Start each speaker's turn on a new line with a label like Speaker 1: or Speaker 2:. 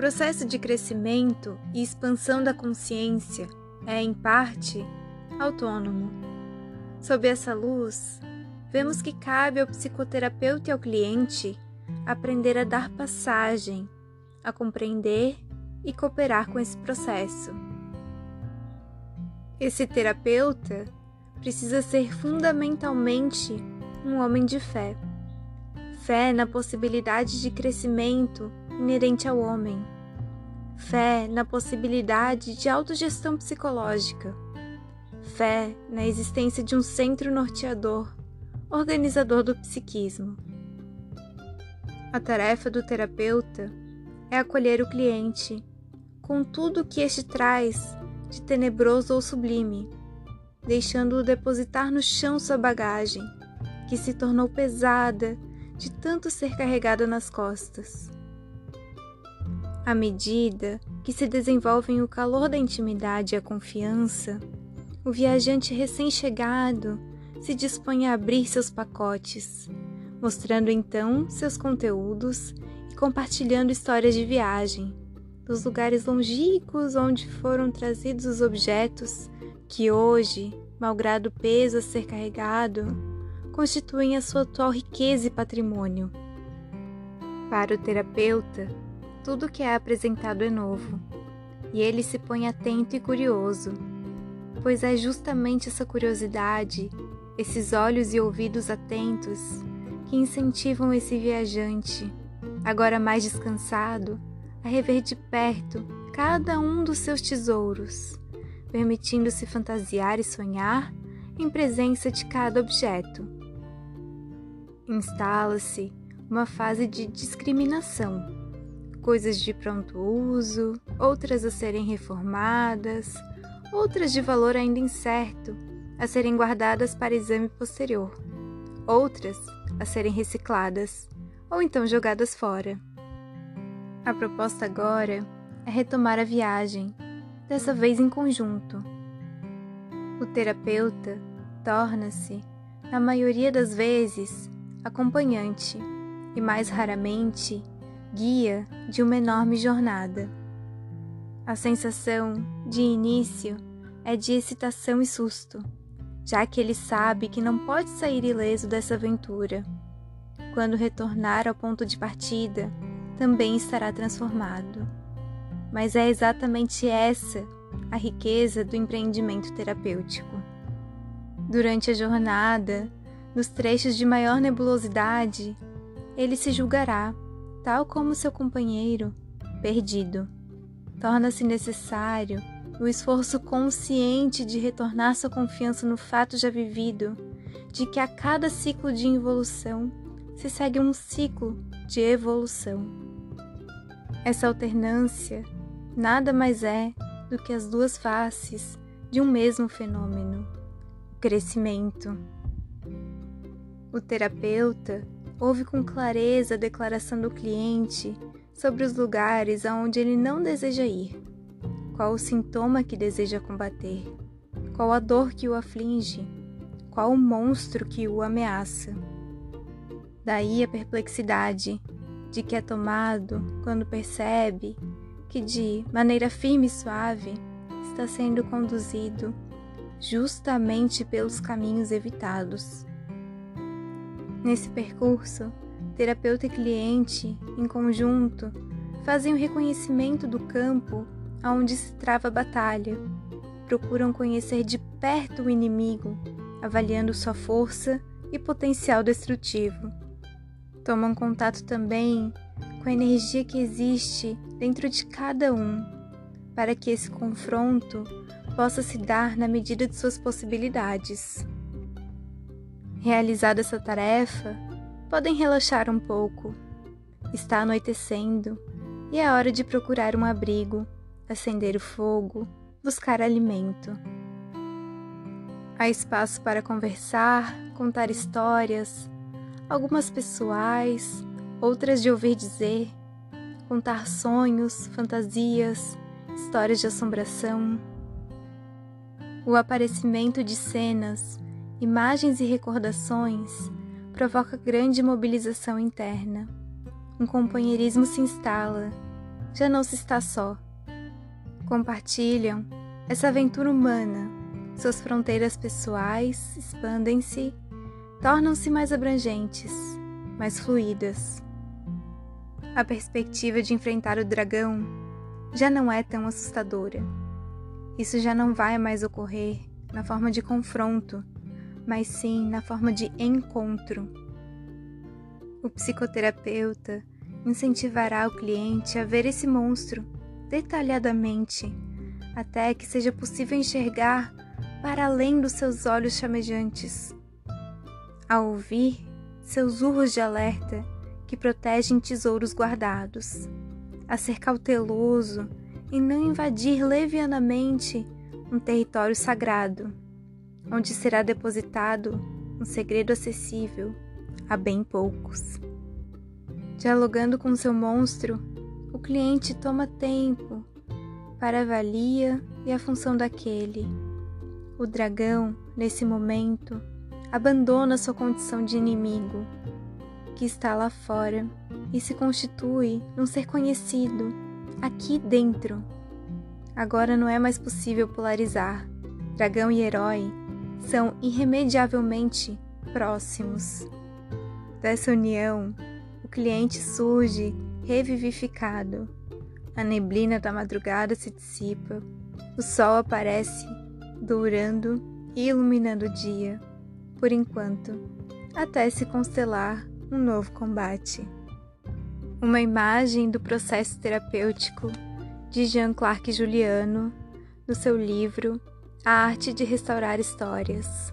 Speaker 1: processo de crescimento e expansão da consciência é, em parte, autônomo. Sob essa luz, vemos que cabe ao psicoterapeuta e ao cliente aprender a dar passagem, a compreender e cooperar com esse processo. Esse terapeuta precisa ser fundamentalmente um homem de fé. Fé na possibilidade de crescimento inerente ao homem. Fé na possibilidade de autogestão psicológica. Fé na existência de um centro norteador, organizador do psiquismo. A tarefa do terapeuta é acolher o cliente com tudo o que este traz de tenebroso ou sublime, deixando-o depositar no chão sua bagagem, que se tornou pesada de tanto ser carregada nas costas. À medida que se desenvolvem o calor da intimidade e a confiança, o viajante recém-chegado se dispõe a abrir seus pacotes, mostrando então seus conteúdos e compartilhando histórias de viagem, dos lugares longínquos onde foram trazidos os objetos que hoje, malgrado o peso a ser carregado, constituem a sua atual riqueza e patrimônio. Para o terapeuta, tudo que é apresentado é novo, e ele se põe atento e curioso, pois é justamente essa curiosidade, esses olhos e ouvidos atentos, que incentivam esse viajante, agora mais descansado, a rever de perto cada um dos seus tesouros, permitindo-se fantasiar e sonhar em presença de cada objeto. Instala-se uma fase de discriminação coisas de pronto uso, outras a serem reformadas, outras de valor ainda incerto, a serem guardadas para exame posterior, outras a serem recicladas ou então jogadas fora. A proposta agora é retomar a viagem, dessa vez em conjunto. O terapeuta torna-se, na maioria das vezes, acompanhante e, mais raramente, guia de uma enorme jornada. A sensação de início é de excitação e susto, já que ele sabe que não pode sair ileso dessa aventura. Quando retornar ao ponto de partida, também estará transformado. Mas é exatamente essa a riqueza do empreendimento terapêutico. Durante a jornada, nos trechos de maior nebulosidade, ele se julgará tal como seu companheiro, perdido. Torna-se necessário o esforço consciente de retornar sua confiança no fato já vivido, de que a cada ciclo de involução se segue um ciclo de evolução. Essa alternância nada mais é do que as duas faces de um mesmo fenômeno, o crescimento. O terapeuta ouve com clareza a declaração do cliente sobre os lugares aonde ele não deseja ir, qual o sintoma que deseja combater, qual a dor que o aflige, qual o monstro que o ameaça. Daí a perplexidade de que é tomado quando percebe que de maneira firme e suave está sendo conduzido justamente pelos caminhos evitados. Nesse percurso, terapeuta e cliente, em conjunto, fazem o reconhecimento do campo aonde se trava a batalha, procuram conhecer de perto o inimigo, avaliando sua força e potencial destrutivo. Tomam contato também com a energia que existe dentro de cada um, para que esse confronto possa se dar na medida de suas possibilidades. Realizada essa tarefa, podem relaxar um pouco. Está anoitecendo e é hora de procurar um abrigo, acender o fogo, buscar alimento. Há espaço para conversar, contar histórias, algumas pessoais, outras de ouvir dizer, contar sonhos, fantasias, histórias de assombração. O aparecimento de cenas imagens e recordações, provoca grande mobilização interna. Um companheirismo se instala já não se está só. Compartilham essa aventura humana, suas fronteiras pessoais expandem-se, tornam-se mais abrangentes, mais fluídas. A perspectiva de enfrentar o dragão já não é tão assustadora. Isso já não vai mais ocorrer na forma de confronto, mas sim na forma de encontro. O psicoterapeuta incentivará o cliente a ver esse monstro detalhadamente, até que seja possível enxergar para além dos seus olhos chamejantes. Ao ouvir seus urros de alerta que protegem tesouros guardados, a ser cauteloso e não invadir levianamente um território sagrado, onde será depositado um segredo acessível a bem poucos. Dialogando com seu monstro, o cliente toma tempo para avalia e a função daquele. O dragão, nesse momento, abandona sua condição de inimigo, que está lá fora, e se constitui num ser conhecido, aqui dentro. Agora não é mais possível polarizar. Dragão e herói são irremediavelmente próximos. Dessa união, o cliente surge revivificado. A neblina da madrugada se dissipa, o sol aparece, dourando e iluminando o dia, por enquanto, até se constelar um novo combate. Uma imagem do processo terapêutico de Jean Clark Juliano, no seu livro A Arte de Restaurar Histórias.